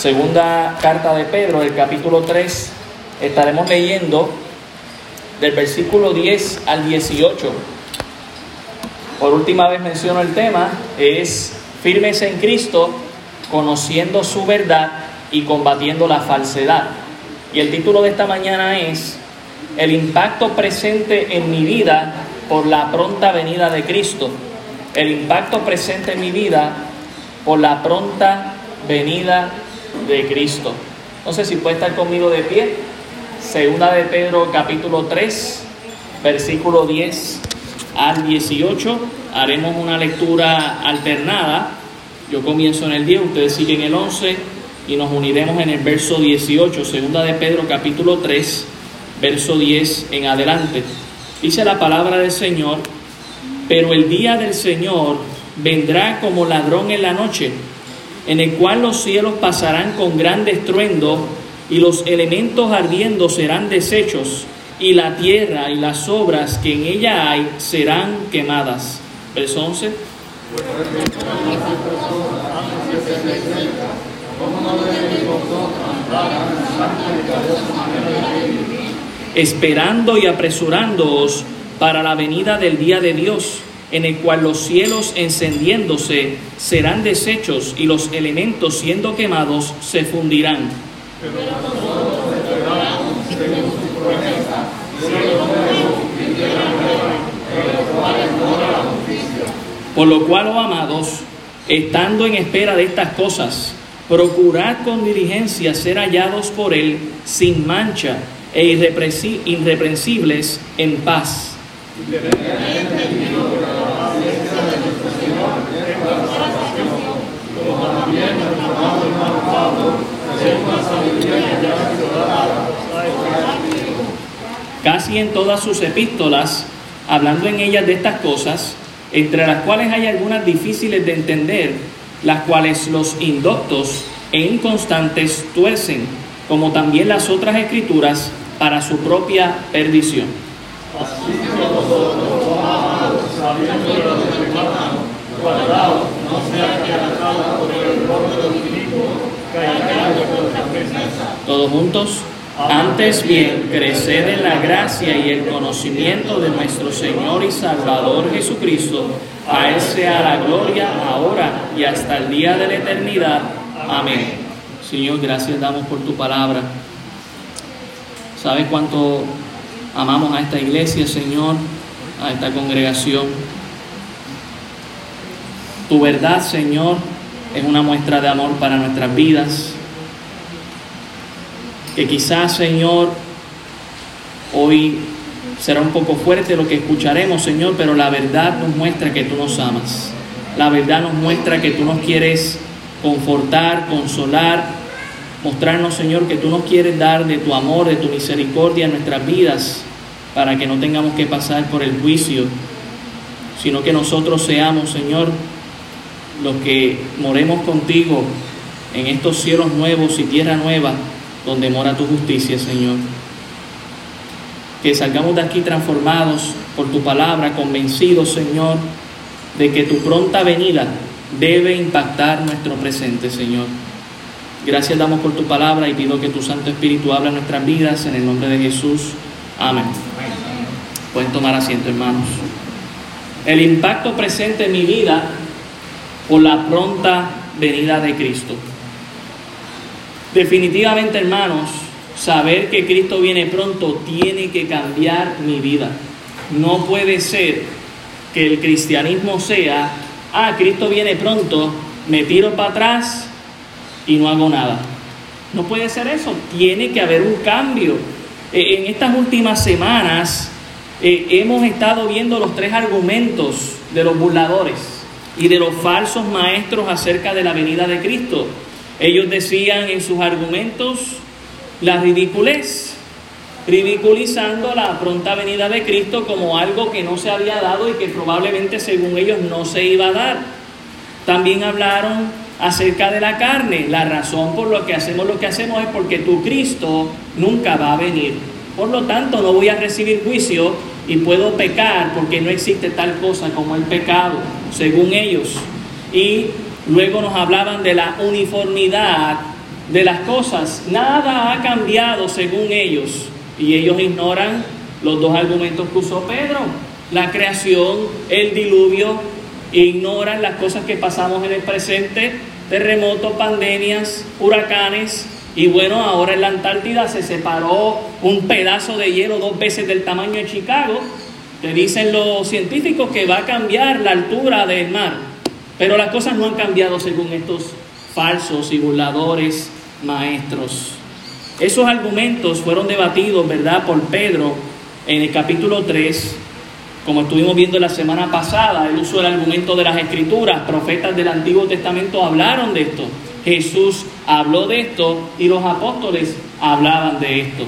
Segunda carta de Pedro, el capítulo 3, estaremos leyendo del versículo 10 al 18. Por última vez menciono el tema, es firmes en Cristo, conociendo su verdad y combatiendo la falsedad. Y el título de esta mañana es El impacto presente en mi vida por la pronta venida de Cristo. El impacto presente en mi vida por la pronta venida de Cristo. No sé si puede estar conmigo de pie. Segunda de Pedro capítulo 3, versículo 10 al 18. Haremos una lectura alternada. Yo comienzo en el 10, ustedes siguen el 11 y nos uniremos en el verso 18. Segunda de Pedro capítulo 3, verso 10 en adelante. Dice la palabra del Señor, pero el día del Señor vendrá como ladrón en la noche en el cual los cielos pasarán con gran estruendo y los elementos ardiendo serán deshechos y la tierra y las obras que en ella hay serán quemadas. Verso 11. Esperando y apresurándoos para la venida del día de Dios en el cual los cielos encendiéndose serán deshechos y los elementos siendo quemados se fundirán. Por lo cual, oh amados, estando en espera de estas cosas, procurad con diligencia ser hallados por Él sin mancha e irreprensibles en paz Casi en todas sus epístolas, hablando en ellas de estas cosas, entre las cuales hay algunas difíciles de entender, las cuales los indoctos e inconstantes tuercen, como también las otras escrituras, para su propia perdición. Todos juntos. Antes bien, creced en la gracia y el conocimiento de nuestro Señor y Salvador Jesucristo. A Él sea la gloria ahora y hasta el día de la eternidad. Amén. Señor, gracias damos por tu palabra. ¿Sabes cuánto amamos a esta iglesia, Señor? A esta congregación. Tu verdad, Señor, es una muestra de amor para nuestras vidas que quizás, Señor, hoy será un poco fuerte lo que escucharemos, Señor, pero la verdad nos muestra que tú nos amas. La verdad nos muestra que tú nos quieres confortar, consolar, mostrarnos, Señor, que tú nos quieres dar de tu amor, de tu misericordia en nuestras vidas, para que no tengamos que pasar por el juicio, sino que nosotros seamos, Señor, los que moremos contigo en estos cielos nuevos y tierra nueva donde mora tu justicia, Señor. Que salgamos de aquí transformados por tu palabra, convencidos, Señor, de que tu pronta venida debe impactar nuestro presente, Señor. Gracias damos por tu palabra y pido que tu Santo Espíritu hable en nuestras vidas en el nombre de Jesús. Amén. Pueden tomar asiento, hermanos. El impacto presente en mi vida por la pronta venida de Cristo. Definitivamente, hermanos, saber que Cristo viene pronto tiene que cambiar mi vida. No puede ser que el cristianismo sea, ah, Cristo viene pronto, me tiro para atrás y no hago nada. No puede ser eso, tiene que haber un cambio. Eh, en estas últimas semanas eh, hemos estado viendo los tres argumentos de los burladores y de los falsos maestros acerca de la venida de Cristo. Ellos decían en sus argumentos la ridiculez, ridiculizando la pronta venida de Cristo como algo que no se había dado y que probablemente según ellos no se iba a dar. También hablaron acerca de la carne. La razón por lo que hacemos lo que hacemos es porque tu Cristo nunca va a venir. Por lo tanto, no voy a recibir juicio y puedo pecar porque no existe tal cosa como el pecado, según ellos. Y Luego nos hablaban de la uniformidad de las cosas. Nada ha cambiado según ellos. Y ellos ignoran los dos argumentos que usó Pedro. La creación, el diluvio, ignoran las cosas que pasamos en el presente, terremotos, pandemias, huracanes. Y bueno, ahora en la Antártida se separó un pedazo de hielo dos veces del tamaño de Chicago. Te dicen los científicos que va a cambiar la altura del mar. Pero las cosas no han cambiado según estos falsos y burladores maestros. Esos argumentos fueron debatidos, ¿verdad?, por Pedro en el capítulo 3, como estuvimos viendo la semana pasada, el uso del argumento de las escrituras, profetas del Antiguo Testamento hablaron de esto, Jesús habló de esto y los apóstoles hablaban de esto.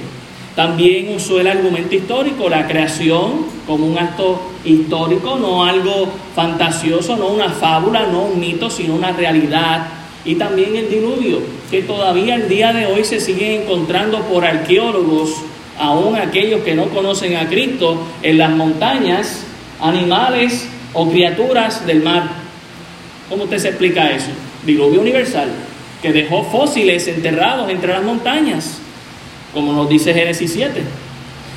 También usó el argumento histórico, la creación como un acto histórico, no algo fantasioso, no una fábula, no un mito, sino una realidad. Y también el diluvio, que todavía el día de hoy se sigue encontrando por arqueólogos aún aquellos que no conocen a Cristo, en las montañas, animales o criaturas del mar. ¿Cómo usted se explica eso? Diluvio universal, que dejó fósiles enterrados entre las montañas, como nos dice Génesis 7.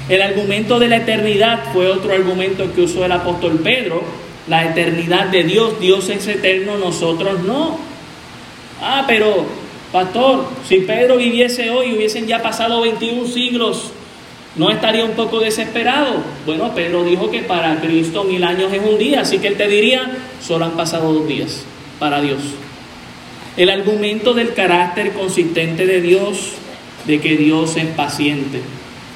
El argumento de la eternidad fue otro argumento que usó el apóstol Pedro. La eternidad de Dios, Dios es eterno, nosotros no. Ah, pero, pastor, si Pedro viviese hoy, hubiesen ya pasado 21 siglos ¿No estaría un poco desesperado? Bueno, Pedro dijo que para Cristo mil años es un día, así que él te diría, solo han pasado dos días para Dios. El argumento del carácter consistente de Dios, de que Dios es paciente,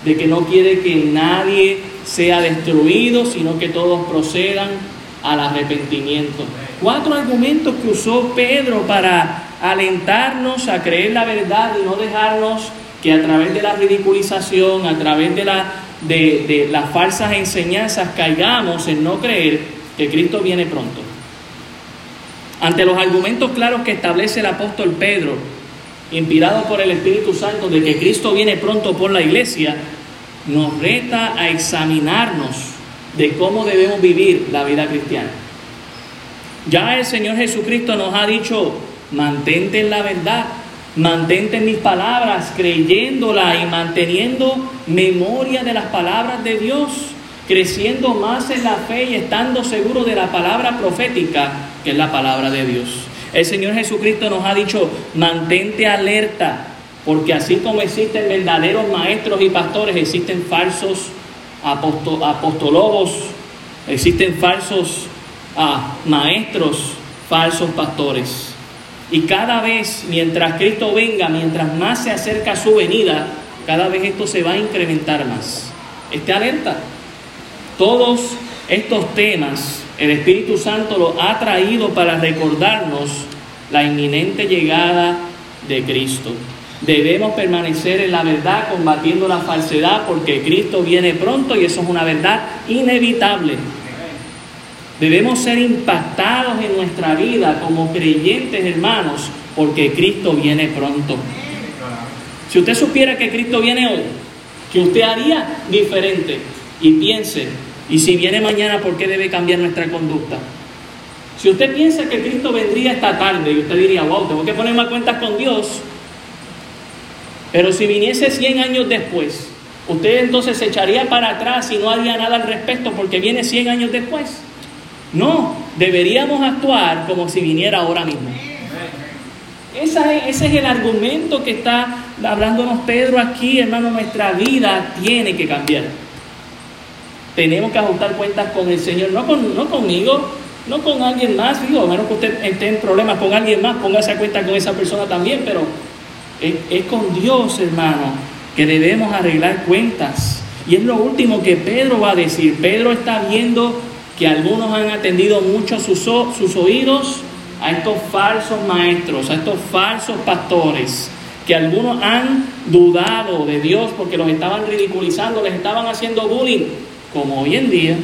de que no quiere que nadie sea destruido, sino que todos procedan al arrepentimiento. Cuatro argumentos que usó Pedro para alentarnos a creer la verdad y no dejarnos que a través de la ridiculización, a través de, la, de, las falsas enseñanzas, caigamos en no creer que Cristo viene pronto. Ante los argumentos claros que establece el apóstol Pedro, inspirado por el Espíritu Santo, de que Cristo viene pronto por la iglesia, nos reta a examinarnos de cómo debemos vivir la vida cristiana. Ya el Señor Jesucristo nos ha dicho, mantente en la verdad, Mantente mis palabras, creyéndola y manteniendo memoria de las palabras de Dios, creciendo más en la fe y estando seguro de la palabra profética, que es la palabra de Dios. El Señor Jesucristo nos ha dicho, mantente alerta, porque así como existen verdaderos maestros y pastores, existen falsos apostologos, existen falsos ah, maestros, falsos pastores. Y cada vez, mientras Cristo venga, mientras más se acerca su venida, cada vez esto se va a incrementar más. Esté alerta. Todos estos temas el Espíritu Santo los ha traído para recordarnos la inminente llegada de Cristo. Debemos permanecer en la verdad combatiendo la falsedad porque Cristo viene pronto y eso es una verdad inevitable. Debemos ser impactados en nuestra vida como creyentes hermanos, porque Cristo viene pronto. Si usted supiera que Cristo viene hoy, que usted haría diferente y piense, y si viene mañana, ¿por qué debe cambiar nuestra conducta? Si usted piensa que Cristo vendría esta tarde y usted diría, wow, tengo que poner más cuentas con Dios, pero si viniese 100 años después, usted entonces se echaría para atrás y no haría nada al respecto porque viene 100 años después. No, deberíamos actuar como si viniera ahora mismo. ese es el argumento que está hablándonos Pedro aquí, hermano. Nuestra vida tiene que cambiar. Tenemos que ajustar cuentas con el Señor, no, con, no conmigo, no con alguien más. Digo, a menos que usted esté en problemas con alguien más, póngase a cuenta con esa persona también, pero es, con Dios, hermano, que debemos arreglar cuentas. Y es lo último que Pedro va a decir. Pedro está viendo que algunos han atendido mucho sus, sus oídos a estos falsos maestros, a estos falsos pastores, que algunos han dudado de Dios porque los estaban ridiculizando, les estaban haciendo bullying, como hoy en día.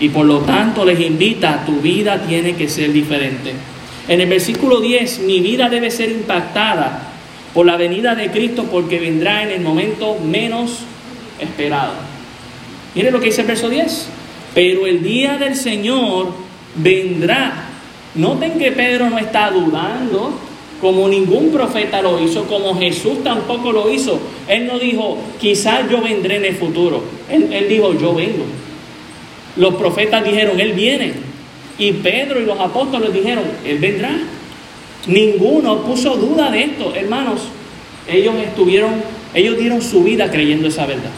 Y por lo tanto les invita, tu vida tiene que ser diferente. En el versículo 10, mi vida debe ser impactada por la venida de Cristo porque vendrá en el momento menos esperado. Mire lo que dice el verso 10. Pero el día del Señor vendrá. Noten que Pedro no está dudando. Como ningún profeta lo hizo, como Jesús tampoco lo hizo. Él no dijo, quizás yo vendré en el futuro. Él, dijo, yo vengo. Los profetas dijeron, Él viene. Y Pedro y los apóstoles dijeron, Él vendrá. Ninguno puso duda de esto, hermanos. Ellos estuvieron, ellos dieron su vida creyendo esa verdad.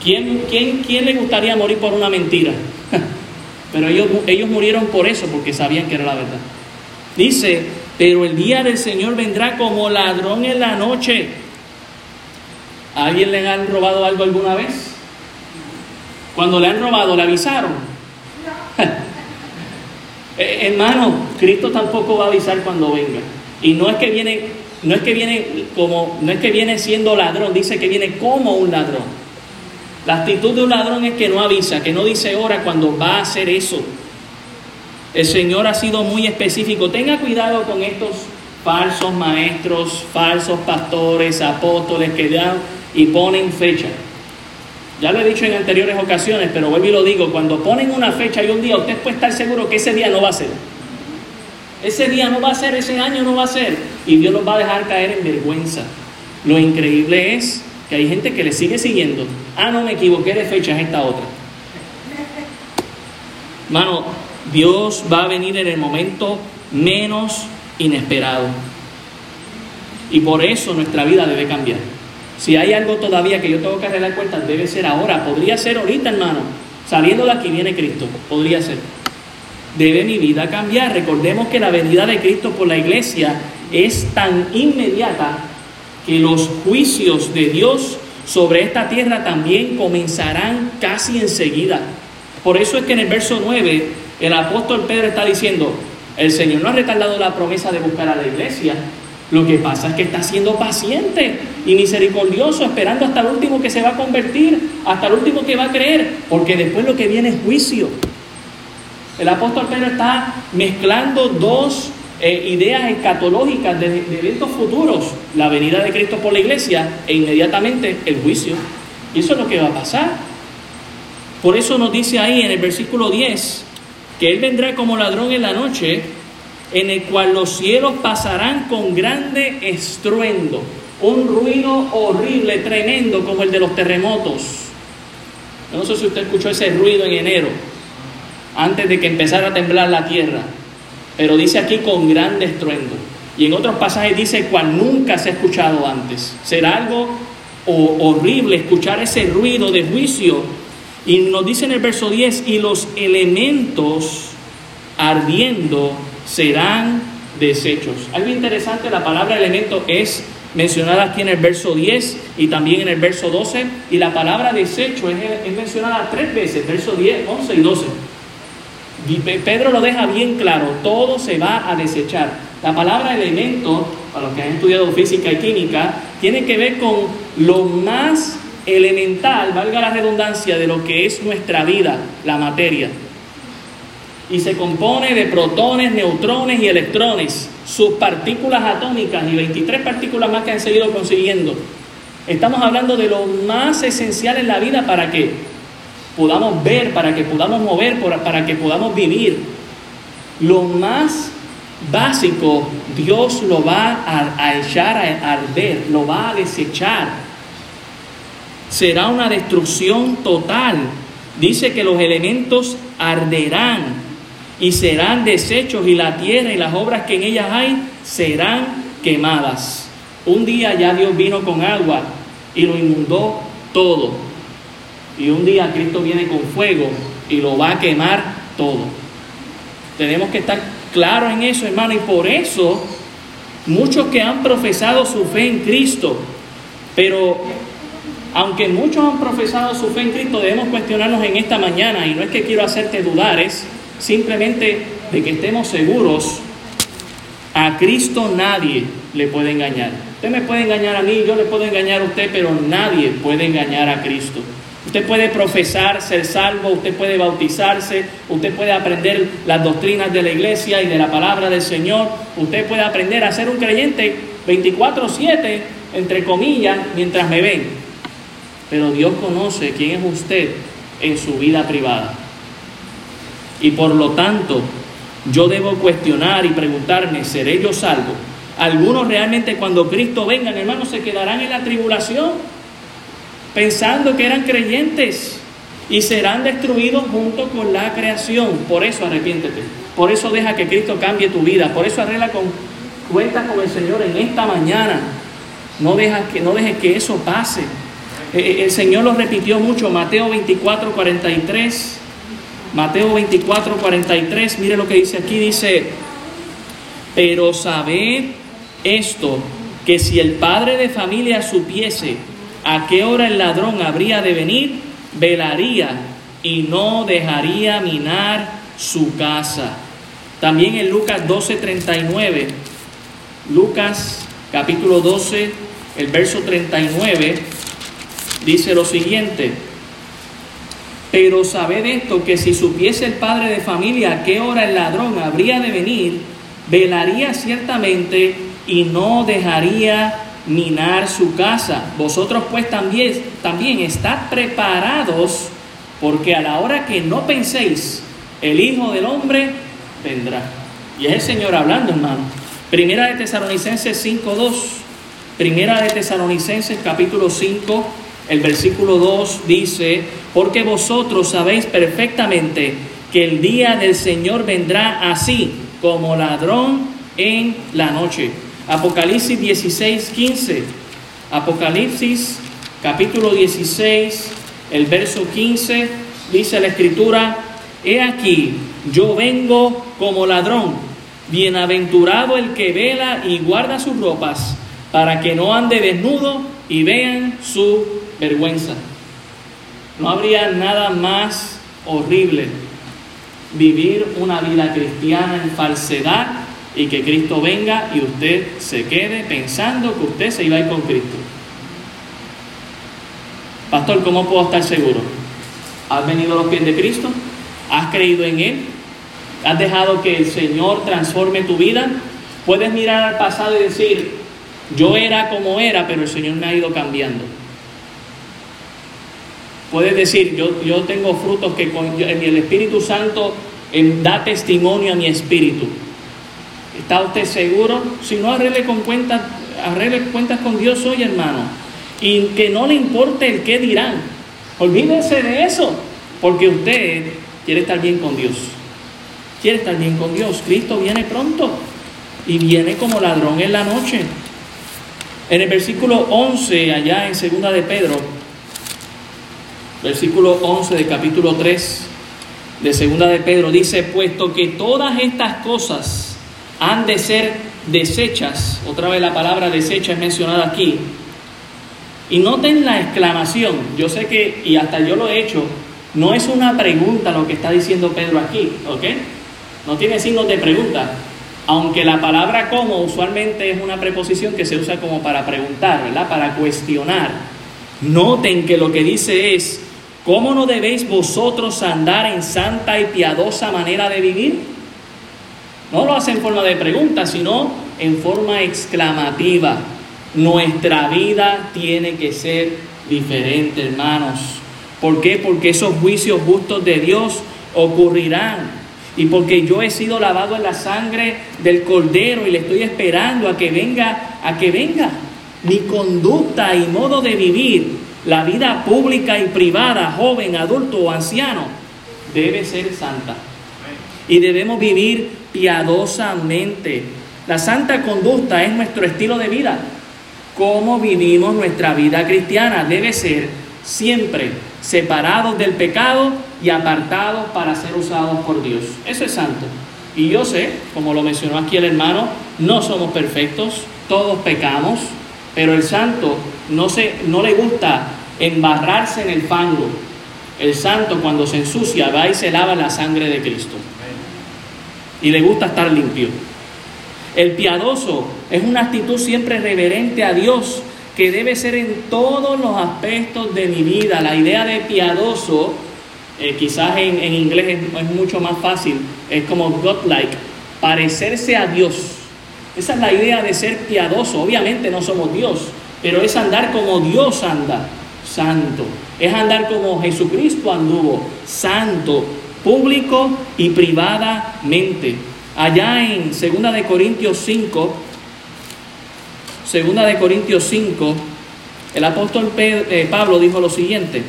¿Quién, quién, quién le gustaría morir por una mentira? Pero ellos, ellos murieron por eso, porque sabían que era la verdad. Dice, pero el día del Señor vendrá como ladrón en la noche. ¿A alguien le han robado algo alguna vez? Cuando le han robado, ¿le avisaron? Eh, hermano, Cristo tampoco va a avisar cuando venga. Y no es que viene, no es que viene como, no es que viene siendo ladrón, dice que viene como un ladrón. La actitud de un ladrón es que no avisa, que no dice hora cuando va a hacer eso. El Señor ha sido muy específico. Tenga cuidado con estos falsos maestros, falsos pastores, apóstoles que dan y ponen fecha. Ya lo he dicho en anteriores ocasiones, pero vuelvo y lo digo, cuando ponen una fecha y un día, usted puede estar seguro que ese día no va a ser. Ese día no va a ser, ese año no va a ser. Y Dios los va a dejar caer en vergüenza. Lo increíble es que hay gente que le sigue siguiendo. Ah, no me equivoqué de fecha, es esta otra. Mano, Dios va a venir en el momento menos inesperado. Y por eso nuestra vida debe cambiar. Si hay algo todavía que yo tengo que arreglar cuentas, debe ser ahora. Podría ser ahorita, hermano. Saliendo de aquí viene Cristo. Podría ser. Debe mi vida cambiar. Recordemos que la venida de Cristo por la iglesia es tan inmediata que los juicios de Dios sobre esta tierra también comenzarán casi enseguida. Por eso es que en el verso 9 el apóstol Pedro está diciendo, el Señor no ha retardado la promesa de buscar a la iglesia, lo que pasa es que está siendo paciente y misericordioso, esperando hasta el último que se va a convertir, hasta el último que va a creer, porque después lo que viene es juicio. El apóstol Pedro está mezclando dos eh, ideas escatológicas de, de eventos futuros, la venida de Cristo por la iglesia e inmediatamente el juicio. Y eso es lo que va a pasar. Por eso nos dice ahí en el versículo 10 que Él vendrá como ladrón en la noche en el cual los cielos pasarán con grande estruendo, un ruido horrible, tremendo, como el de los terremotos. No sé si usted escuchó ese ruido en enero, antes de que empezara a temblar la tierra, pero dice aquí con grande estruendo. Y en otros pasajes dice cual nunca se ha escuchado antes. Será algo horrible escuchar ese ruido de juicio. Y nos dice en el verso 10, y los elementos ardiendo serán desechos. Algo interesante, la palabra elemento es mencionada aquí en el verso 10 y también en el verso 12, y la palabra desecho es, mencionada tres veces, verso 10, 11 y 12. Y Pedro lo deja bien claro, todo se va a desechar. La palabra elemento, para los que han estudiado física y química, tiene que ver con lo más elemental, valga la redundancia, de lo que es nuestra vida, la materia y se compone de protones, neutrones y electrones, sus partículas atómicas y 23 partículas más que han seguido consiguiendo. Estamos hablando de lo más esencial en la vida para que podamos ver, para que podamos mover, para que podamos vivir. Lo más básico, Dios lo va a, echar a arder, lo va a desechar. Será una destrucción total. Dice que los elementos arderán y serán deshechos y la tierra y las obras que en ellas hay serán quemadas. Un día ya Dios vino con agua y lo inundó todo. Y un día Cristo viene con fuego y lo va a quemar todo. Tenemos que estar claros en eso, hermano, y por eso muchos que han profesado su fe en Cristo, pero aunque muchos han profesado su fe en Cristo, debemos cuestionarnos en esta mañana, y no es que quiero hacerte dudar, es simplemente de que estemos seguros, a Cristo nadie le puede engañar. Usted me puede engañar a mí, yo le puedo engañar a usted, pero nadie puede engañar a Cristo. Usted puede profesar ser salvo, usted puede bautizarse, usted puede aprender las doctrinas de la iglesia y de la palabra del Señor, usted puede aprender a ser un creyente 24/7, entre comillas, mientras me ven. Pero Dios conoce quién es usted en su vida privada. Y por lo tanto, yo debo cuestionar y preguntarme, ¿seré yo salvo? Algunos realmente cuando Cristo venga, hermanos, se quedarán en la tribulación, pensando que eran creyentes y serán destruidos junto con la creación. Por eso arrepiéntete. Por eso deja que Cristo cambie tu vida. Por eso arregla con cuenta con el Señor en esta mañana. No dejes que, no dejes que eso pase. Eh, eh, el Señor lo repitió mucho. Mateo 24, 43. Mateo 24, 43. Mire lo que dice aquí. Dice, pero sabed esto, que si el padre de familia supiese a qué hora el ladrón habría de venir, velaría y no dejaría minar su casa. También en Lucas 12:39, Lucas capítulo 12, el verso 39, dice lo siguiente, pero sabed esto, que si supiese el padre de familia a qué hora el ladrón habría de venir, velaría ciertamente y no dejaría minar su casa. Vosotros pues también, también preparados, porque a la hora que no penséis, el Hijo del Hombre vendrá. Y es el Señor hablando, hermano. Primera de Tesalonicenses 5.2. Primera de Tesalonicenses capítulo 5, el versículo 2 dice, porque vosotros sabéis perfectamente que el día del Señor vendrá así como ladrón en la noche. Apocalipsis 16, 15. Apocalipsis capítulo 16, el verso 15, dice la escritura, he aquí, yo vengo como ladrón, bienaventurado el que vela y guarda sus ropas, para que no ande desnudo y vean su vergüenza. No habría nada más horrible vivir una vida cristiana en falsedad y que Cristo venga y usted se quede pensando que usted se iba a ir con Cristo. Pastor, ¿cómo puedo estar seguro? ¿Has venido a los pies de Cristo? ¿Has creído en Él? ¿Has dejado que el Señor transforme tu vida? Puedes mirar al pasado y decir, yo era como era, pero el Señor me ha ido cambiando. Puedes decir, yo, yo tengo frutos que con, el Espíritu Santo da testimonio a mi espíritu. ¿Está usted seguro? Si no, arregle, con cuentas, arregle cuentas con Dios hoy, hermano. Y que no le importe el qué dirán. Olvídense de eso, porque usted quiere estar bien con Dios. Quiere estar bien con Dios. Cristo viene pronto y viene como ladrón en la noche. En el versículo 11, allá en segunda de Pedro, versículo 11 del capítulo 3 de segunda de Pedro, dice, puesto que todas estas cosas han de ser desechas. Otra vez la palabra desecha es mencionada aquí. Y noten la exclamación. Yo sé que, y hasta yo lo he hecho, no es una pregunta lo que está diciendo Pedro aquí, ¿ok? No tiene signos de pregunta. Aunque la palabra como usualmente es una preposición que se usa como para preguntar, ¿verdad? Para cuestionar. Noten que lo que dice es, ¿cómo no debéis vosotros andar en santa y piadosa manera de vivir? No lo hace en forma de pregunta, sino en forma exclamativa. Nuestra vida tiene que ser diferente, hermanos. ¿Por qué? Porque esos juicios justos de Dios ocurrirán. Y porque yo he sido lavado en la sangre del cordero y le estoy esperando a que venga, a que venga. Mi conducta y modo de vivir, la vida pública y privada, joven, adulto o anciano, debe ser santa. Y debemos vivir piadosamente. La santa conducta es nuestro estilo de vida. Cómo vivimos nuestra vida cristiana debe ser siempre separados del pecado y apartados para ser usados por Dios. Eso es santo. Y yo sé, como lo mencionó aquí el hermano, no somos perfectos, todos pecamos, pero el santo no, se, no le gusta embarrarse en el fango. El santo cuando se ensucia va y se lava la sangre de Cristo y le gusta estar limpio. El piadoso es una actitud siempre reverente a Dios que debe ser en todos los aspectos de mi vida. La idea de piadoso, eh, quizás en, inglés es, mucho más fácil, es como godlike, parecerse a Dios. Esa es la idea de ser piadoso. Obviamente no somos Dios, pero es andar como Dios anda, santo. Es andar como Jesucristo anduvo, santo, público y privadamente. Allá en Segunda de Corintios 5, Segunda de Corintios 5, el apóstol eh, Pablo dijo lo siguiente.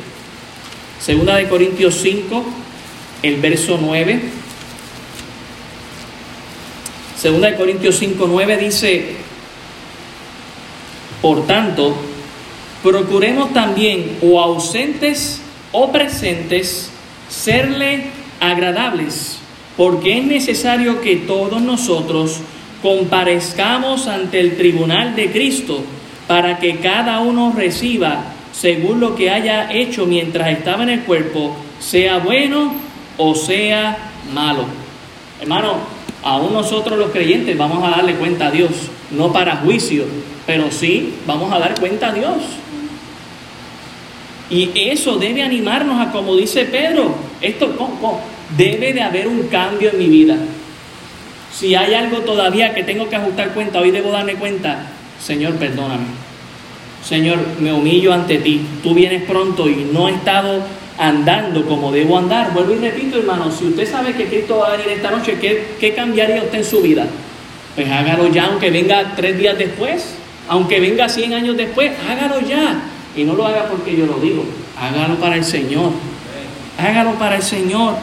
Segunda de Corintios 5, el verso 9. Segunda de Corintios 5, 9 dice, por tanto, procuremos también, o ausentes o presentes, serle agradables, porque es necesario que todos nosotros comparezcamos ante el tribunal de Cristo, para que cada uno reciba según lo que haya hecho mientras estaba en el cuerpo, sea bueno o sea malo. Hermano, aún nosotros los creyentes vamos a darle cuenta a Dios, no para juicio, pero sí vamos a dar cuenta a Dios. Y eso debe animarnos a, como dice Pedro, esto debe de haber un cambio en mi vida. Si hay algo todavía que tengo que ajustar cuenta, hoy debo darme cuenta, Señor, perdóname. Señor, me humillo ante ti. Tú vienes pronto y no he estado andando como debo andar. Vuelvo y repito, hermano, si usted sabe que Cristo va a venir esta noche, ¿qué, qué cambiaría usted en su vida? Pues hágalo ya, aunque venga tres días después, aunque venga cien años después, hágalo ya. Y no lo haga porque yo lo digo, hágalo para el Señor. Hágalo para el Señor.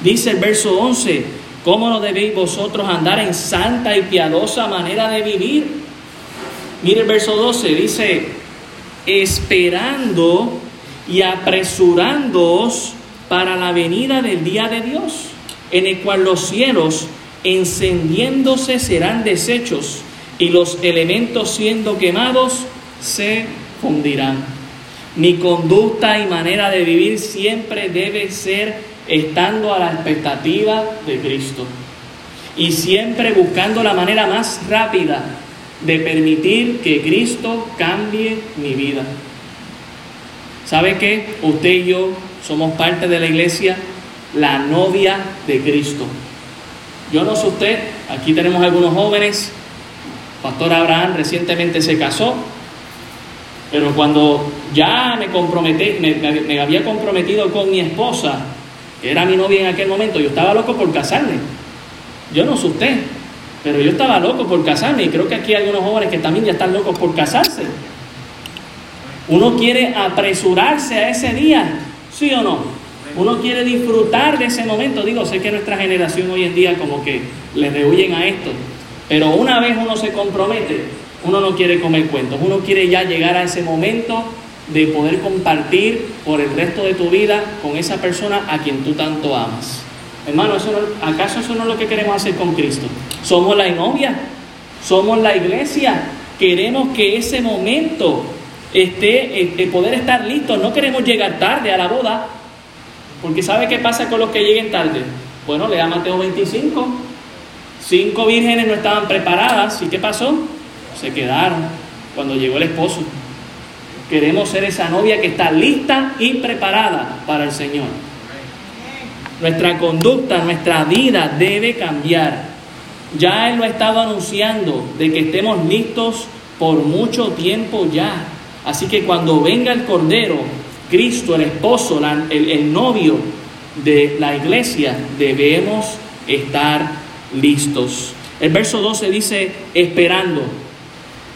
Dice el verso 11, ¿cómo no debéis vosotros andar en santa y piadosa manera de vivir? Mire el verso 12, dice, esperando y apresurándoos para la venida del día de Dios, en el cual los cielos encendiéndose serán deshechos y los elementos siendo quemados se fundirán. Mi conducta y manera de vivir siempre debe ser estando a la expectativa de Cristo y siempre buscando la manera más rápida de permitir que Cristo cambie mi vida. ¿Sabe qué? Usted y yo somos parte de la iglesia, la novia de Cristo. Yo no sé usted, aquí tenemos algunos jóvenes, Pastor Abraham recientemente se casó, pero cuando ya me comprometí, me, había comprometido con mi esposa, que era mi novia en aquel momento, yo estaba loco por casarme. Yo no sé usted, pero yo estaba loco por casarme y creo que aquí hay algunos jóvenes que también ya están locos por casarse. Uno quiere apresurarse a ese día, ¿sí o no? Uno quiere disfrutar de ese momento. Digo, sé que nuestra generación hoy en día como que le rehuyen a esto, pero una vez uno se compromete, uno no quiere comer cuentos, uno quiere ya llegar a ese momento de poder compartir por el resto de tu vida con esa persona a quien tú tanto amas. Hermano, ¿eso ¿acaso eso no es lo que queremos hacer con Cristo? Somos la novia, somos la iglesia, queremos que ese momento este, poder estar listos, no queremos llegar tarde a la boda, porque ¿sabe qué pasa con los que lleguen tarde? Bueno, lea Mateo 25, cinco vírgenes no estaban preparadas, ¿y qué pasó? se quedaron cuando llegó el esposo. Queremos ser esa novia que está lista y preparada para el Señor. Nuestra conducta, nuestra vida debe cambiar. Ya Él lo ha estado anunciando de que estemos listos por mucho tiempo ya. Así que cuando venga el Cordero, Cristo, el esposo, el, novio de la iglesia, debemos estar listos. El verso 12 dice, esperando.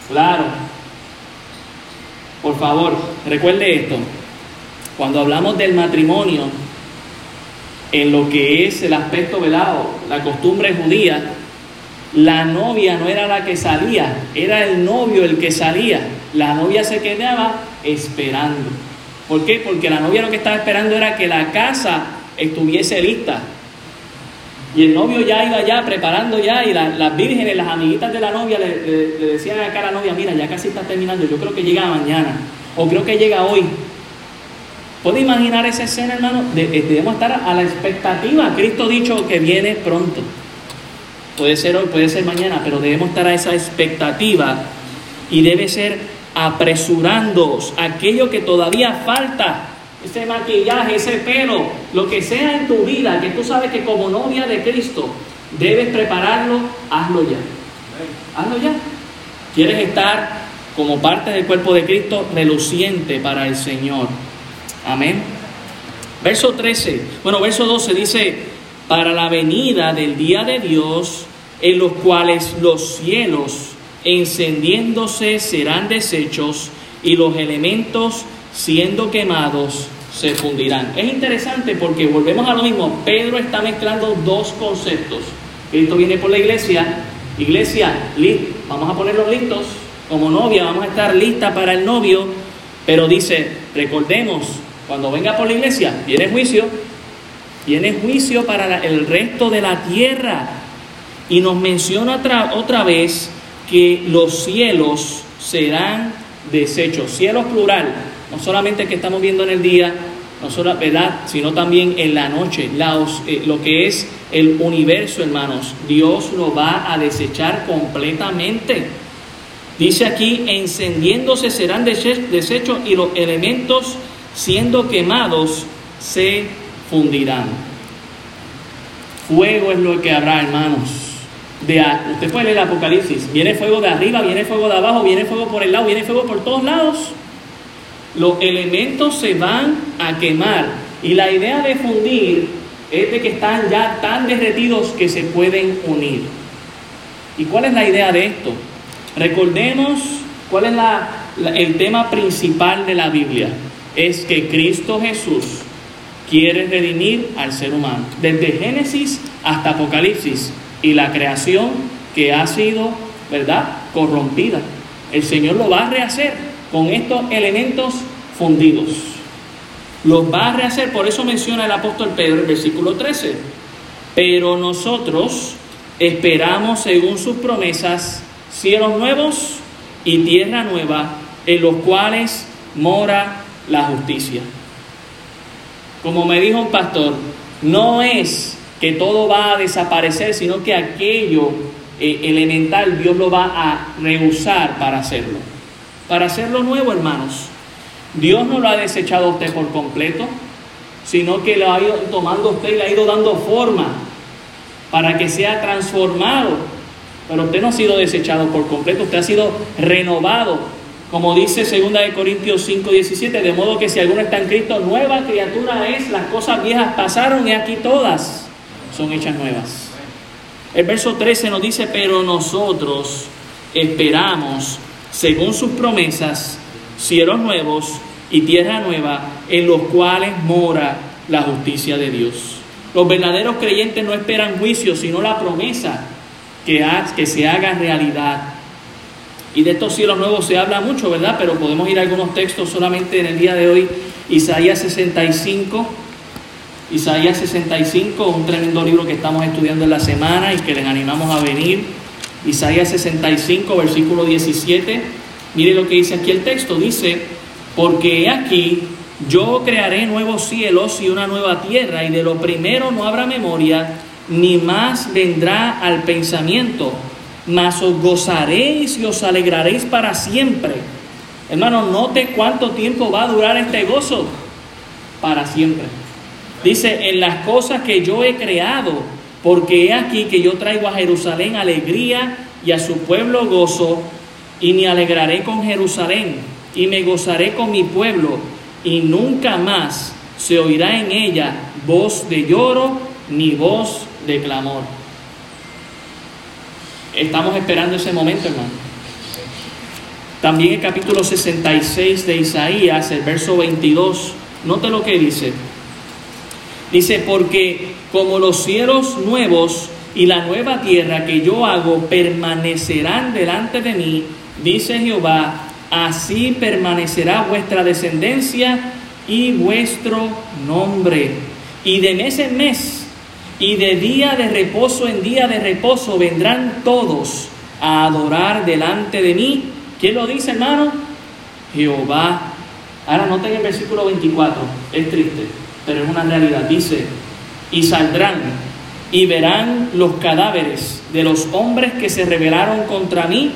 Claro. Por favor, recuerde esto. Cuando hablamos del matrimonio, en lo que es el aspecto velado, la costumbre judía, la novia no era la que salía, era el novio el que salía. La novia se quedaba esperando. ¿Por qué? Porque la novia lo que estaba esperando era que la casa estuviese lista. Y el novio ya iba ya preparando ya y las vírgenes, las amiguitas de la novia le, decían acá a la novia, mira, ya casi está terminando, yo creo que llega mañana o creo que llega hoy. ¿Puede imaginar esa escena, hermano? Eh, debemos estar a la expectativa. Cristo ha dicho que viene pronto. Puede ser hoy, puede ser mañana, pero debemos estar a esa expectativa y debe ser apresurándoos aquello que todavía falta ese maquillaje, ese pelo, lo que sea en tu vida, que tú sabes que como novia de Cristo debes prepararlo, hazlo ya. Hazlo ya. ¿Quieres estar como parte del cuerpo de Cristo reluciente para el Señor? Amén. Verso 13, bueno, verso 12 dice, para la venida del día de Dios, en los cuales los cielos encendiéndose serán deshechos y los elementos siendo quemados se fundirán. Es interesante porque volvemos a lo mismo, Pedro está mezclando dos conceptos. Cristo viene por la iglesia, iglesia, vamos a ponerlos listos, como novia vamos a estar lista para el novio, pero dice, recordemos, cuando venga por la iglesia, viene juicio, viene juicio para el resto de la tierra. Y nos menciona otra, vez que los cielos serán deshechos. Cielos plural, no solamente que estamos viendo en el día, ¿verdad? sino también en la noche. Eh, lo que es el universo, hermanos, Dios lo va a desechar completamente. Dice aquí, encendiéndose serán desechos y los elementos siendo quemados se fundirán. Fuego es lo que habrá, hermanos de, usted puede leer el Apocalipsis, viene fuego de arriba, viene fuego de abajo, viene fuego por el lado, viene fuego por todos lados. Los elementos se van a quemar y la idea de fundir es de que están ya tan derretidos que se pueden unir. ¿Y cuál es la idea de esto? Recordemos cuál es la, el tema principal de la Biblia. Es que Cristo Jesús quiere redimir al ser humano. Desde Génesis hasta Apocalipsis y la creación que ha sido, ¿verdad?, corrompida. El Señor lo va a rehacer con estos elementos fundidos. Los va a rehacer, por eso menciona el apóstol Pedro en versículo 13. Pero nosotros esperamos, según sus promesas, cielos nuevos y tierra nueva, en los cuales mora la justicia. Como me dijo un pastor, no es que todo va a desaparecer, sino que aquello eh, elemental Dios lo va a rehusar para hacerlo. Para hacerlo nuevo, hermanos. Dios no lo ha desechado a usted por completo, sino que lo ha ido tomando usted y le ha ido dando forma para que sea transformado. Pero usted no ha sido desechado por completo, usted ha sido renovado. Como dice 2 de Corintios 5, 17, de modo que si alguno está en Cristo, nueva criatura es, las cosas viejas pasaron y aquí todas son hechas nuevas. El verso 13 nos dice, pero nosotros esperamos, según sus promesas, cielos nuevos y tierra nueva, en los cuales mora la justicia de Dios. Los verdaderos creyentes no esperan juicio, sino la promesa que, que se haga realidad. Y de estos cielos nuevos se habla mucho, ¿verdad? Pero podemos ir a algunos textos solamente en el día de hoy. Isaías 65, Isaías 65, un tremendo libro que estamos estudiando en la semana y que les animamos a venir. Isaías 65, versículo 17. Mire lo que dice aquí el texto. Dice, porque aquí yo crearé nuevos cielos y una nueva tierra, y de lo primero no habrá memoria, ni más vendrá al pensamiento, mas os gozaréis y os alegraréis para siempre. Hermano, note cuánto tiempo va a durar este gozo. Para siempre. Dice, en las cosas que yo he creado, porque he aquí que yo traigo a Jerusalén alegría y a su pueblo gozo, y me alegraré con Jerusalén, y me gozaré con mi pueblo, y nunca más se oirá en ella voz de lloro ni voz de clamor. Estamos esperando ese momento, hermano. También el capítulo 66 de Isaías, el verso 22, note lo que dice. Dice, porque como los cielos nuevos y la nueva tierra que yo hago permanecerán delante de mí, dice Jehová, así permanecerá vuestra descendencia y vuestro nombre. Y de mes en mes y de día de reposo en día de reposo vendrán todos a adorar delante de mí. ¿Quién lo dice, hermano? Jehová. Ahora noten el versículo 24, es triste pero es una realidad. Dice, y saldrán y verán los cadáveres de los hombres que se rebelaron contra mí,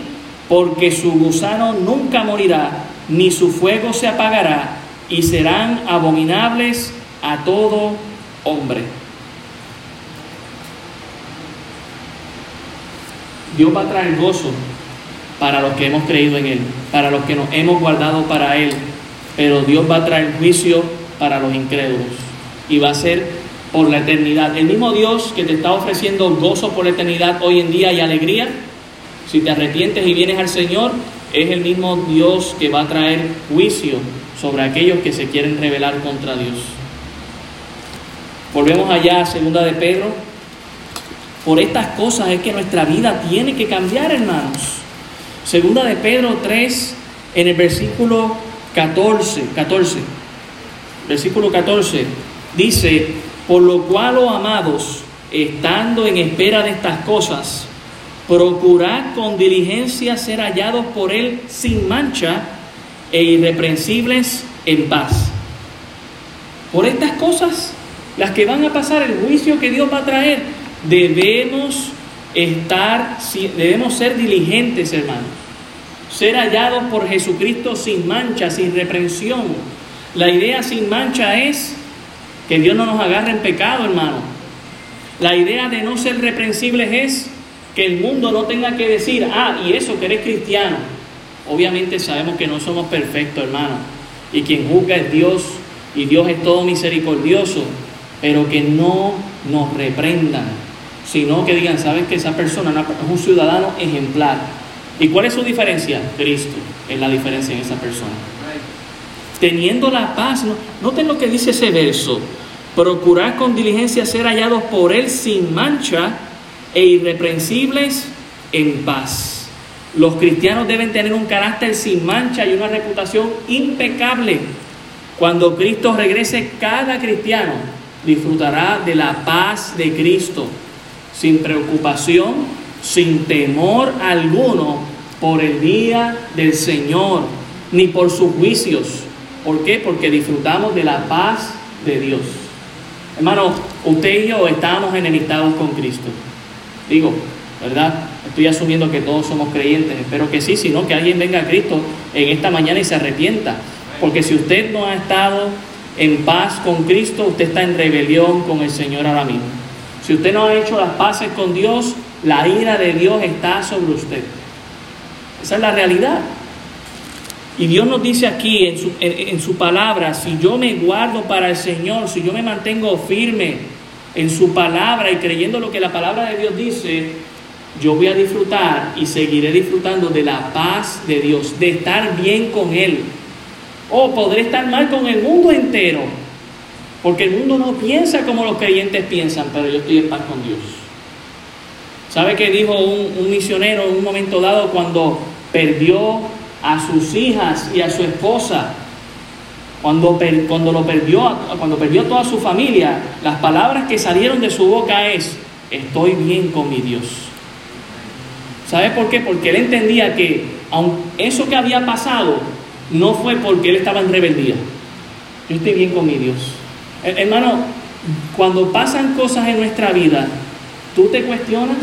porque su gusano nunca morirá, ni su fuego se apagará, y serán abominables a todo hombre. Dios va a traer gozo para los que hemos creído en Él, para los que nos hemos guardado para Él, pero Dios va a traer juicio para los incrédulos. Y va a ser por la eternidad. El mismo Dios que te está ofreciendo gozo por la eternidad hoy en día y alegría, si te arrepientes y vienes al Señor, es el mismo Dios que va a traer juicio sobre aquellos que se quieren rebelar contra Dios. Volvemos allá a segunda de Pedro. Por estas cosas es que nuestra vida tiene que cambiar, hermanos. Segunda de Pedro 3, en el versículo 14, 14, versículo 14, dice, por lo cual, oh amados, estando en espera de estas cosas, procurad con diligencia ser hallados por Él sin mancha e irreprensibles en paz. Por estas cosas, las que van a pasar, el juicio que Dios va a traer, debemos estar, debemos ser diligentes, hermanos. Ser hallados por Jesucristo sin mancha, sin reprensión. La idea sin mancha es que Dios no nos agarre en pecado, hermano. La idea de no ser reprensibles es que el mundo no tenga que decir, ah, y eso que eres cristiano. Obviamente sabemos que no somos perfectos, hermano. Y quien juzga es Dios, y Dios es todo misericordioso, pero que no nos reprendan, sino que digan, sabes que esa persona es un ciudadano ejemplar. ¿Y cuál es su diferencia? Cristo es la diferencia en esa persona. Teniendo la paz, noten lo que dice ese verso, procurar con diligencia ser hallados por Él sin mancha e irreprensibles en paz. Los cristianos deben tener un carácter sin mancha y una reputación impecable. Cuando Cristo regrese, cada cristiano disfrutará de la paz de Cristo, sin preocupación, sin temor alguno por el día del Señor, ni por sus juicios. ¿Por qué? Porque disfrutamos de la paz de Dios. Hermano, usted y yo estábamos enemistados con Cristo. Digo, ¿verdad? Estoy asumiendo que todos somos creyentes, espero que sí, sino que alguien venga a Cristo en esta mañana y se arrepienta. Porque si usted no ha estado en paz con Cristo, usted está en rebelión con el Señor ahora mismo. Si usted no ha hecho las paces con Dios, la ira de Dios está sobre usted. Esa es la realidad. Y Dios nos dice aquí en su, en su, palabra, si yo me guardo para el Señor, si yo me mantengo firme en su palabra y creyendo lo que la palabra de Dios dice, yo voy a disfrutar y seguiré disfrutando de la paz de Dios, de estar bien con Él, o podré estar mal con el mundo entero, porque el mundo no piensa como los creyentes piensan, pero yo estoy en paz con Dios. ¿Sabe qué dijo un, misionero en un momento dado cuando perdió a sus hijas y a su esposa? Cuando, cuando lo perdió, cuando perdió toda su familia, las palabras que salieron de su boca es, estoy bien con mi Dios. ¿Sabe por qué? Porque él entendía que eso que había pasado no fue porque él estaba en rebeldía. Yo estoy bien con mi Dios. Hermano, cuando pasan cosas en nuestra vida, tú te cuestionas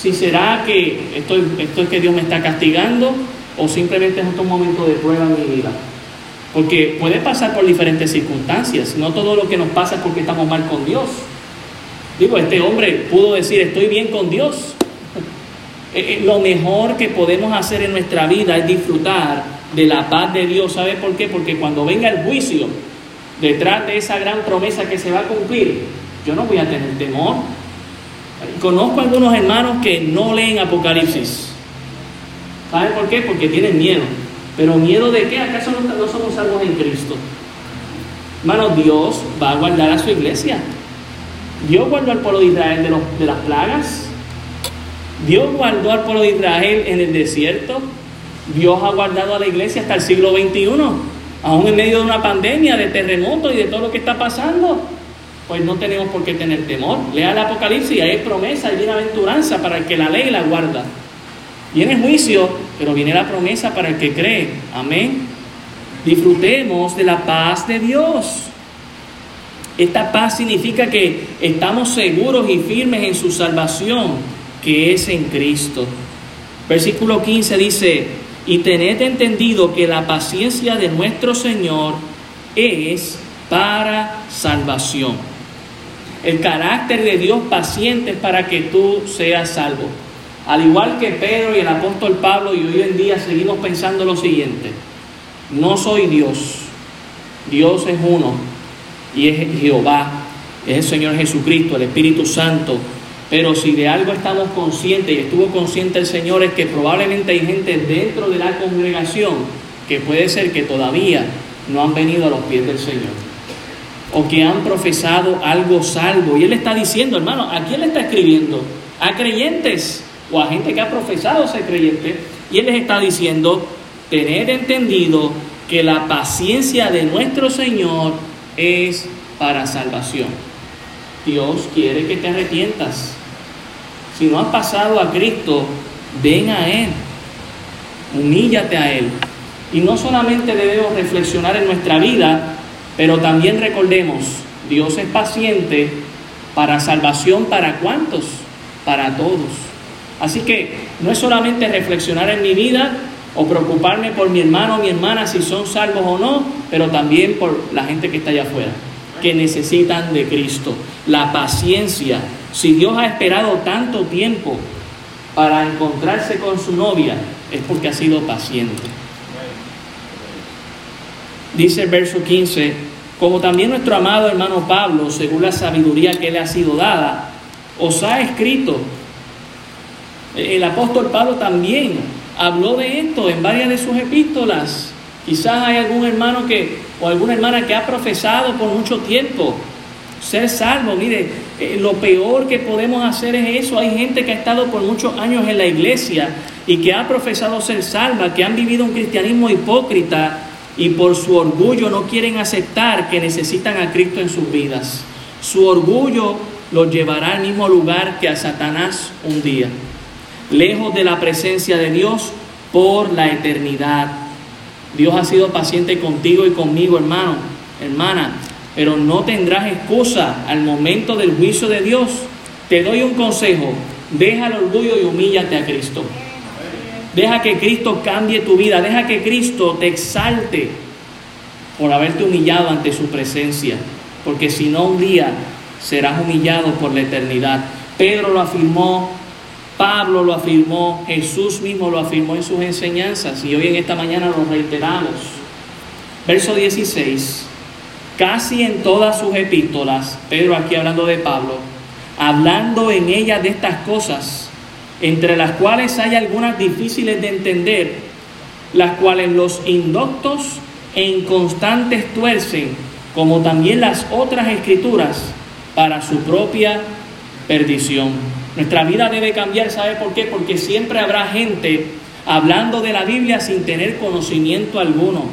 si será que esto, es que Dios me está castigando o simplemente es un momento de prueba en mi vida. Porque puede pasar por diferentes circunstancias. No todo lo que nos pasa es porque estamos mal con Dios. Digo, este hombre pudo decir, estoy bien con Dios. Eh, eh, lo mejor que podemos hacer en nuestra vida es disfrutar de la paz de Dios. ¿Sabe por qué? Porque cuando venga el juicio, detrás de esa gran promesa que se va a cumplir, yo no voy a tener temor. Conozco algunos hermanos que no leen Apocalipsis. ¿Sabe por qué? Porque tienen miedo. ¿Pero miedo de qué? ¿Acaso no, somos salvos en Cristo? Hermano, Dios va a guardar a su iglesia. Dios guardó al pueblo de Israel de, de las plagas. Dios guardó al pueblo de Israel en el desierto. Dios ha guardado a la iglesia hasta el siglo XXI, aún en medio de una pandemia, de terremotos y de todo lo que está pasando. Pues no tenemos por qué tener temor. Lea el Apocalipsis, hay promesa y bienaventuranza para el que la ley la guarda. Viene juicio, pero viene la promesa para el que cree. Amén. Disfrutemos de la paz de Dios. Esta paz significa que estamos seguros y firmes en su salvación, que es en Cristo. Versículo 15 dice, y tened entendido que la paciencia de nuestro Señor es para salvación. El carácter de Dios paciente es para que tú seas salvo. Al igual que Pedro y el apóstol Pablo, y hoy en día seguimos pensando lo siguiente, no soy Dios, Dios es uno y es Jehová. es el Señor Jesucristo, el Espíritu Santo. Pero si de algo estamos conscientes y estuvo consciente el Señor es que probablemente hay gente dentro de la congregación que puede ser que todavía no han venido a los pies del Señor o que han profesado algo salvo. Y Él está diciendo, hermano, ¿a quién le está escribiendo? A creyentes o a gente que ha profesado ser creyente. Y Él les está diciendo, tener entendido que la paciencia de nuestro Señor es para salvación. Dios quiere que te arrepientas. Si no has pasado a Cristo, ven a Él, humíllate a Él. Y no solamente debemos reflexionar en nuestra vida, pero también recordemos, Dios es paciente para salvación para cuántos, para todos. Así que no es solamente reflexionar en mi vida o preocuparme por mi hermano o mi hermana si son salvos o no, pero también por la gente que está allá afuera, que necesitan de Cristo. La paciencia. Si Dios ha esperado tanto tiempo para encontrarse con su novia, es porque ha sido paciente. Dice el verso 15, como también nuestro amado hermano Pablo, según la sabiduría que le ha sido dada, os ha escrito. El apóstol Pablo también habló de esto en varias de sus epístolas. Quizás hay algún hermano que o alguna hermana que ha profesado por mucho tiempo ser salvo. Mire, eh, lo peor que podemos hacer es eso. Hay gente que ha estado por muchos años en la iglesia y que ha profesado ser salva, que han vivido un cristianismo hipócrita y por su orgullo no quieren aceptar que necesitan a Cristo en sus vidas. Su orgullo los llevará al mismo lugar que a Satanás un día, lejos de la presencia de Dios por la eternidad. Dios ha sido paciente contigo y conmigo, hermano, hermana, pero no tendrás excusa al momento del juicio de Dios. Te doy un consejo, deja el orgullo y humíllate a Cristo. Deja que Cristo cambie tu vida. Deja que Cristo te exalte por haberte humillado ante su presencia. Porque si no, un día serás humillado por la eternidad. Pedro lo afirmó, Pablo lo afirmó, Jesús mismo lo afirmó en sus enseñanzas y hoy en esta mañana lo reiteramos. Verso 16. Casi en todas sus epístolas, Pedro aquí hablando de Pablo, hablando en ellas de estas cosas, entre las cuales hay algunas difíciles de entender, las cuales los indoctos e inconstantes tuercen, como también las otras escrituras, para su propia perdición. Nuestra vida debe cambiar, ¿sabe por qué? Porque siempre habrá gente hablando de la Biblia sin tener conocimiento alguno,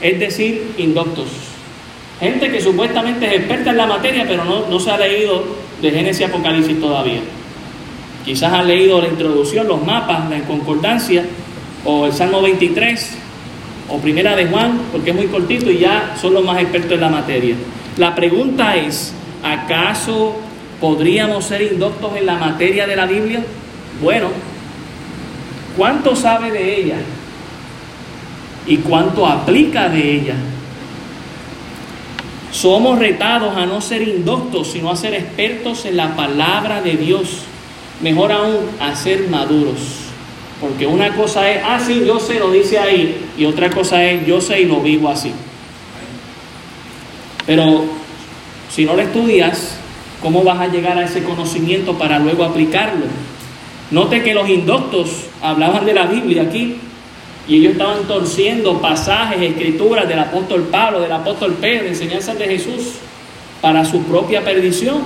es decir, indoctos. Gente que supuestamente es experta en la materia, pero no, no se ha leído de Génesis Apocalipsis todavía. Quizás han leído la introducción, los mapas, la concordancia, o el Salmo 23, o Primera de Juan, porque es muy cortito y ya son los más expertos en la materia. La pregunta es, ¿acaso podríamos ser indoctos en la materia de la Biblia? Bueno, ¿cuánto sabe de ella? ¿Y cuánto aplica de ella? Somos retados a no ser indoctos, sino a ser expertos en la palabra de Dios. Mejor aún, a ser maduros. Porque una cosa es, ah, sí, yo sé, lo dice ahí, y otra cosa es, yo sé y lo vivo así. Pero si no lo estudias, ¿cómo vas a llegar a ese conocimiento para luego aplicarlo? Note que los indoctos hablaban de la Biblia aquí y ellos estaban torciendo pasajes, escrituras del apóstol Pablo, del apóstol Pedro, enseñanzas de Jesús para su propia perdición.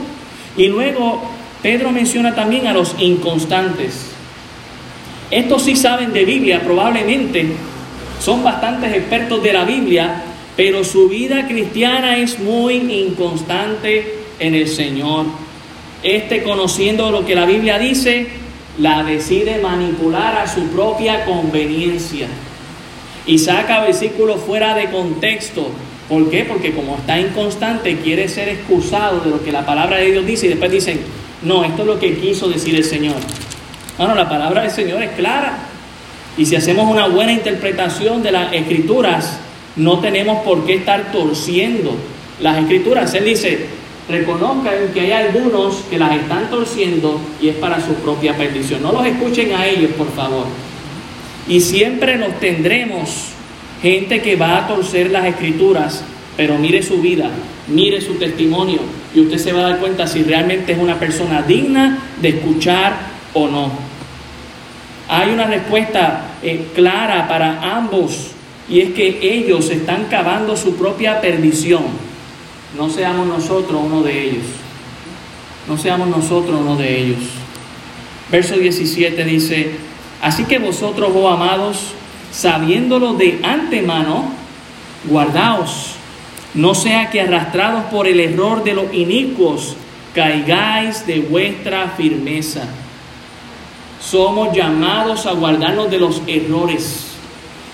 Y luego Pedro menciona también a los inconstantes. Estos sí saben de Biblia, probablemente son bastantes expertos de la Biblia, pero su vida cristiana es muy inconstante en el Señor. Este conociendo lo que la Biblia dice, la decide manipular a su propia conveniencia y saca versículos fuera de contexto. ¿Por qué? Porque como está inconstante, quiere ser excusado de lo que la palabra de Dios dice y después dicen, no, esto es lo que quiso decir el Señor. Bueno, la palabra del Señor es clara. Y si hacemos una buena interpretación de las escrituras, no tenemos por qué estar torciendo las escrituras. Él dice, reconozcan que hay algunos que las están torciendo y es para su propia perdición. No los escuchen a ellos, por favor. Y siempre nos tendremos gente que va a torcer las escrituras, pero mire su vida, mire su testimonio, y usted se va a dar cuenta si realmente es una persona digna de escuchar o no. Hay una respuesta eh, clara para ambos y es que ellos están cavando su propia perdición. No seamos nosotros uno de ellos. No seamos nosotros uno de ellos. Verso 17 dice, así que vosotros, oh amados, sabiéndolo de antemano, guardaos, no sea que arrastrados por el error de los inicuos, caigáis de vuestra firmeza. Somos llamados a guardarnos de los errores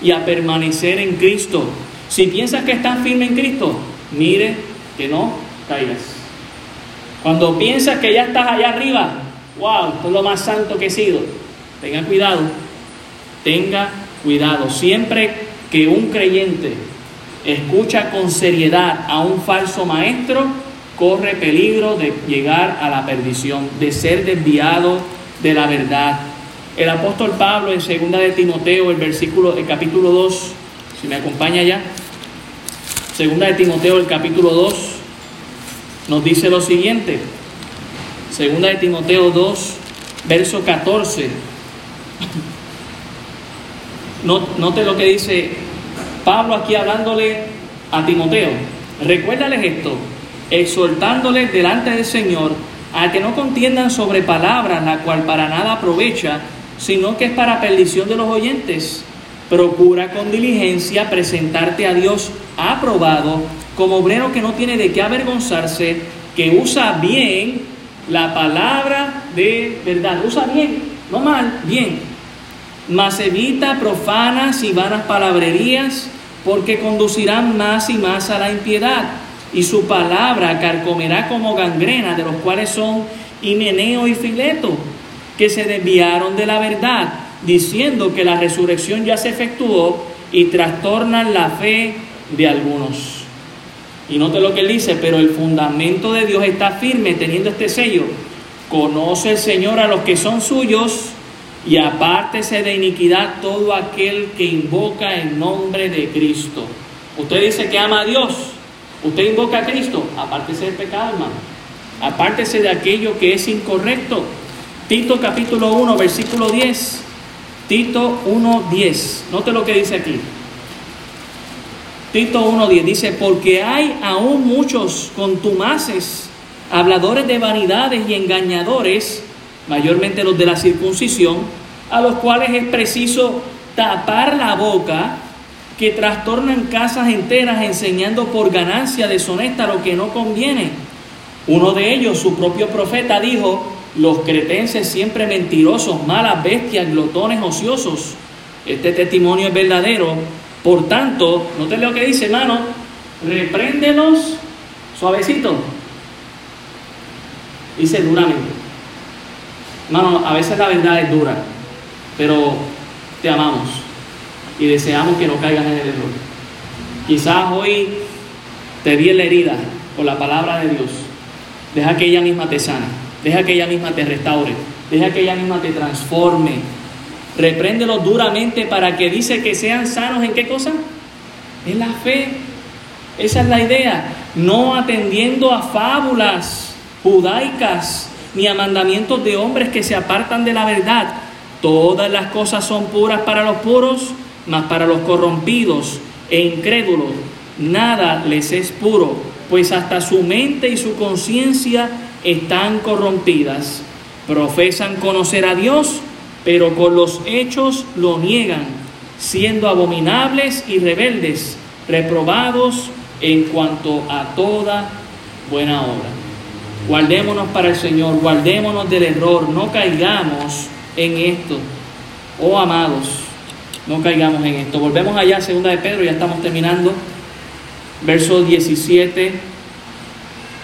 y a permanecer en Cristo. Si piensas que estás firme en Cristo, mire que no caigas. Cuando piensas que ya estás allá arriba, wow, esto es lo más santo que he sido. Tenga cuidado, tenga cuidado. Siempre que un creyente escucha con seriedad a un falso maestro, corre peligro de llegar a la perdición, de ser desviado de la verdad. El apóstol Pablo en 2 de Timoteo, el versículo, el capítulo 2, si me acompaña ya, segunda de Timoteo, el capítulo 2, nos dice lo siguiente. Segunda de Timoteo 2, verso 14. Note lo que dice Pablo aquí hablándole a Timoteo. Recuérdales esto, exhortándoles delante del Señor a que no contiendan sobre palabras, la cual para nada aprovecha, sino que es para perdición de los oyentes. Procura con diligencia presentarte a Dios aprobado, como obrero que no tiene de qué avergonzarse, que usa bien la palabra de verdad. Usa bien, no mal, bien mas evita profanas y vanas palabrerías, porque conducirán más y más a la impiedad, y su palabra carcomerá como gangrena, de los cuales son Himeneo y Fileto, que se desviaron de la verdad, diciendo que la resurrección ya se efectuó y trastornan la fe de algunos. Y note lo que él dice, pero el fundamento de Dios está firme teniendo este sello. Conoce el Señor a los que son suyos y apártese de iniquidad todo aquel que invoca el nombre de Cristo. Usted dice que ama a Dios, usted invoca a Cristo, apártese del pecado, hermano. Apártese de aquello que es incorrecto. Tito capítulo 1, versículo 10. Tito 1, 10. Note lo que dice aquí. Tito 1, 10 dice, porque hay aún muchos contumaces, habladores de vanidades y engañadores, mayormente los de la circuncisión, a los cuales es preciso tapar la boca, que trastornan casas enteras enseñando por ganancia deshonesta lo que no conviene. Uno de ellos, su propio profeta, dijo, los cretenses siempre mentirosos, malas bestias, glotones ociosos. Este testimonio es verdadero. Por tanto, no te lo que dice, hermano, repréndelos suavecito. Dice duramente. Hermano, a veces la verdad es dura, pero te amamos y deseamos que no caigas en el error. Quizás hoy te di la herida por la palabra de Dios. Deja que ella misma te sane, deja que ella misma te restaure, deja que ella misma te transforme. Repréndelo duramente para que dice que sean sanos en qué cosa? En la fe. Esa es la idea. No atendiendo a fábulas judaicas ni a mandamientos de hombres que se apartan de la verdad. Todas las cosas son puras para los puros, mas para los corrompidos e incrédulos nada les es puro, pues hasta su mente y su conciencia están corrompidas. Profesan conocer a Dios, pero con los hechos lo niegan, siendo abominables y rebeldes, reprobados en cuanto a toda buena obra. Guardémonos para el Señor, guardémonos del error, no caigamos en esto. Oh amados, no caigamos en esto. Volvemos allá segunda de Pedro, ya estamos terminando. Verso 17.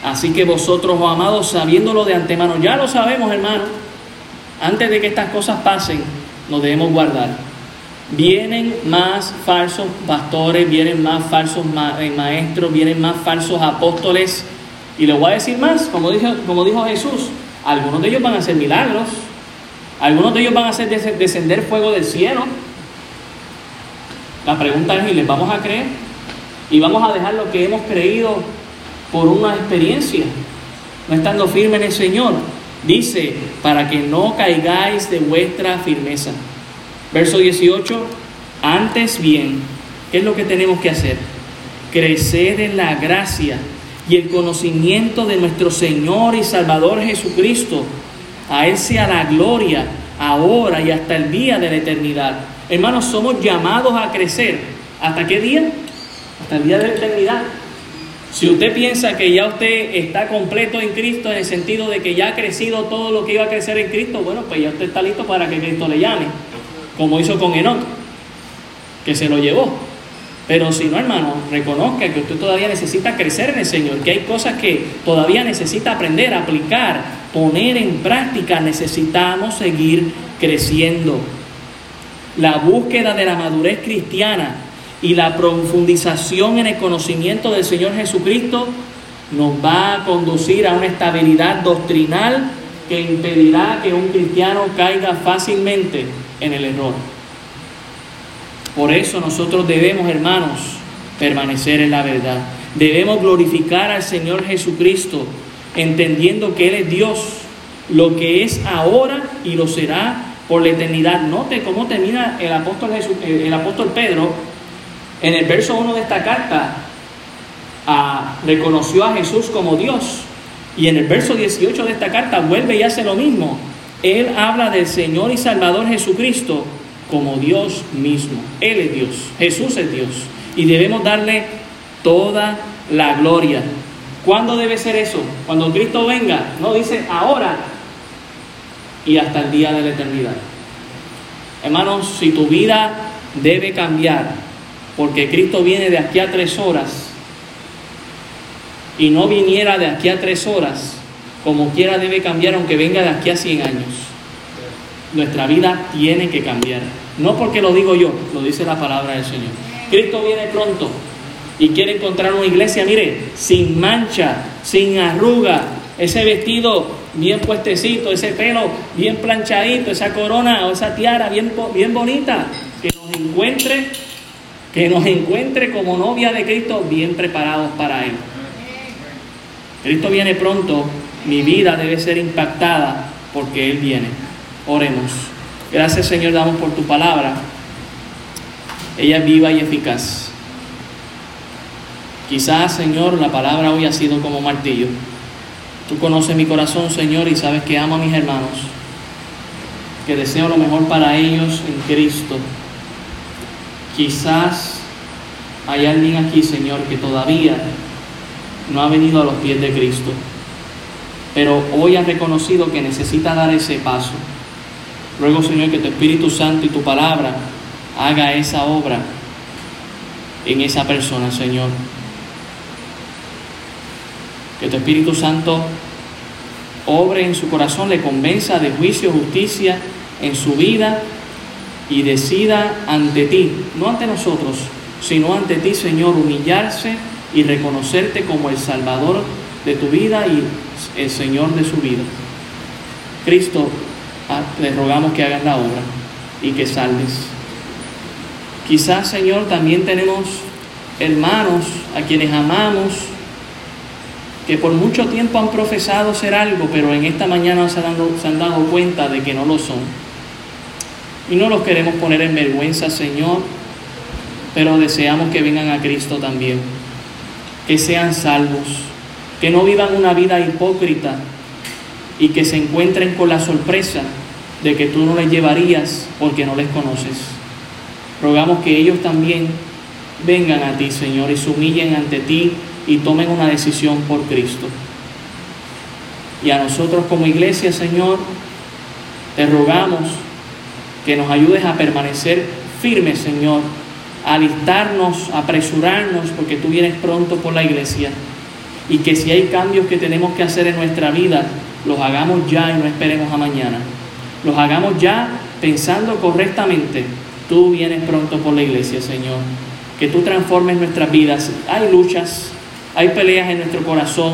Así que vosotros, oh amados, sabiéndolo de antemano, ya lo sabemos, hermano, antes de que estas cosas pasen, nos debemos guardar. Vienen más falsos pastores, vienen más falsos eh, maestros, vienen más falsos apóstoles y le voy a decir más, como dijo, como dijo Jesús, algunos de ellos van a hacer milagros, algunos de ellos van a hacer descender fuego del cielo. La pregunta es, ¿y les vamos a creer? ¿Y vamos a dejar lo que hemos creído por una experiencia? no estando firme en el Señor. Dice, para que no caigáis de vuestra firmeza. Verso 18, antes bien, ¿qué es lo que tenemos que hacer? Crecer en la gracia y el conocimiento de nuestro Señor y Salvador Jesucristo. A Él sea la gloria, ahora y hasta el día de la eternidad. Hermanos, somos llamados a crecer. ¿Hasta qué día? Hasta el día de la eternidad. Si usted piensa que ya usted está completo en Cristo en el sentido de que ya ha crecido todo lo que iba a crecer en Cristo, bueno, pues ya usted está listo para que Cristo le llame, como hizo con Enoch, que se lo llevó. Pero si no, hermano, reconozca que usted todavía necesita crecer en el Señor, que hay cosas que todavía necesita aprender, aplicar, poner en práctica. Necesitamos seguir creciendo. La búsqueda de la madurez cristiana y la profundización en el conocimiento del Señor Jesucristo nos va a conducir a una estabilidad doctrinal que impedirá que un cristiano caiga fácilmente en el error. Por eso nosotros debemos, hermanos, permanecer en la verdad. Debemos glorificar al Señor Jesucristo, entendiendo que Él es Dios, lo que es ahora y lo será por la eternidad. Note cómo termina el apóstol, el apóstol Pedro en el verso 1 de esta carta. reconoció a Jesús como Dios. Y en el verso 18 de esta carta vuelve y hace lo mismo. Él habla del Señor y Salvador Jesucristo como Dios mismo. Él es Dios, Jesús es Dios. Y debemos darle toda la gloria. ¿Cuándo debe ser eso? Cuando Cristo venga. No dice ahora y hasta el día de la eternidad. Hermanos, si tu vida debe cambiar, porque Cristo viene de aquí a tres horas, y no viniera de aquí a tres horas, como quiera debe cambiar aunque venga de aquí a cien años. Nuestra vida tiene que cambiar. No porque lo digo yo, lo dice la palabra del Señor. Cristo viene pronto y quiere encontrar una iglesia, mire, sin mancha, sin arruga, ese vestido bien puestecito, ese pelo bien planchadito, esa corona o esa tiara bien, bien bonita, que nos encuentre, que nos encuentre como novia de Cristo bien preparados para Él. Cristo viene pronto, mi vida debe ser impactada porque Él viene. Oremos. Gracias Señor, damos por tu palabra. Ella es viva y eficaz. Quizás, Señor, la palabra hoy ha sido como martillo. Tú conoces mi corazón, Señor, y sabes que amo a mis hermanos, que deseo lo mejor para ellos en Cristo. Quizás hay alguien aquí, Señor, que todavía no ha venido a los pies de Cristo, pero hoy ha reconocido que necesita dar ese paso. Ruego, Señor, que tu Espíritu Santo y tu palabra haga esa obra en esa persona, Señor. Que tu Espíritu Santo obre en su corazón, le convenza de juicio, justicia en su vida y decida ante ti, no ante nosotros, sino ante ti, Señor, humillarse y reconocerte como el Salvador de tu vida y el Señor de su vida. Cristo, Ah, les rogamos que hagan la obra y que salves. Quizás, Señor, también tenemos hermanos a quienes amamos, que por mucho tiempo han profesado ser algo, pero en esta mañana se han dado cuenta de que no lo son. Y no los queremos poner en vergüenza, Señor, pero deseamos que vengan a Cristo también, que sean salvos, que no vivan una vida hipócrita, y que se encuentren con la sorpresa de que tú no les llevarías porque no les conoces. Rogamos que ellos también vengan a ti, Señor, y se humillen ante ti y tomen una decisión por Cristo. Y a nosotros como iglesia, Señor, te rogamos que nos ayudes a permanecer firmes, Señor, a alistarnos, a apresurarnos, porque tú vienes pronto por la iglesia. Y que si hay cambios que tenemos que hacer en nuestra vida, los hagamos ya y no esperemos a mañana. Los hagamos ya pensando correctamente. Tú vienes pronto por la iglesia, Señor. Que tú transformes nuestras vidas. Hay luchas, hay peleas en nuestro corazón,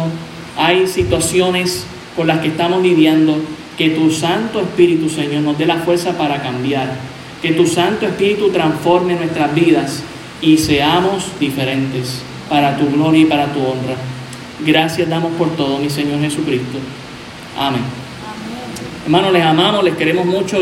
hay situaciones con las que estamos lidiando. Que tu Santo Espíritu, Señor, nos dé la fuerza para cambiar. Que tu Santo Espíritu transforme nuestras vidas y seamos diferentes para tu gloria y para tu honra. Gracias damos por todo, mi Señor Jesucristo. Amén. Hermanos, les amamos, les queremos mucho.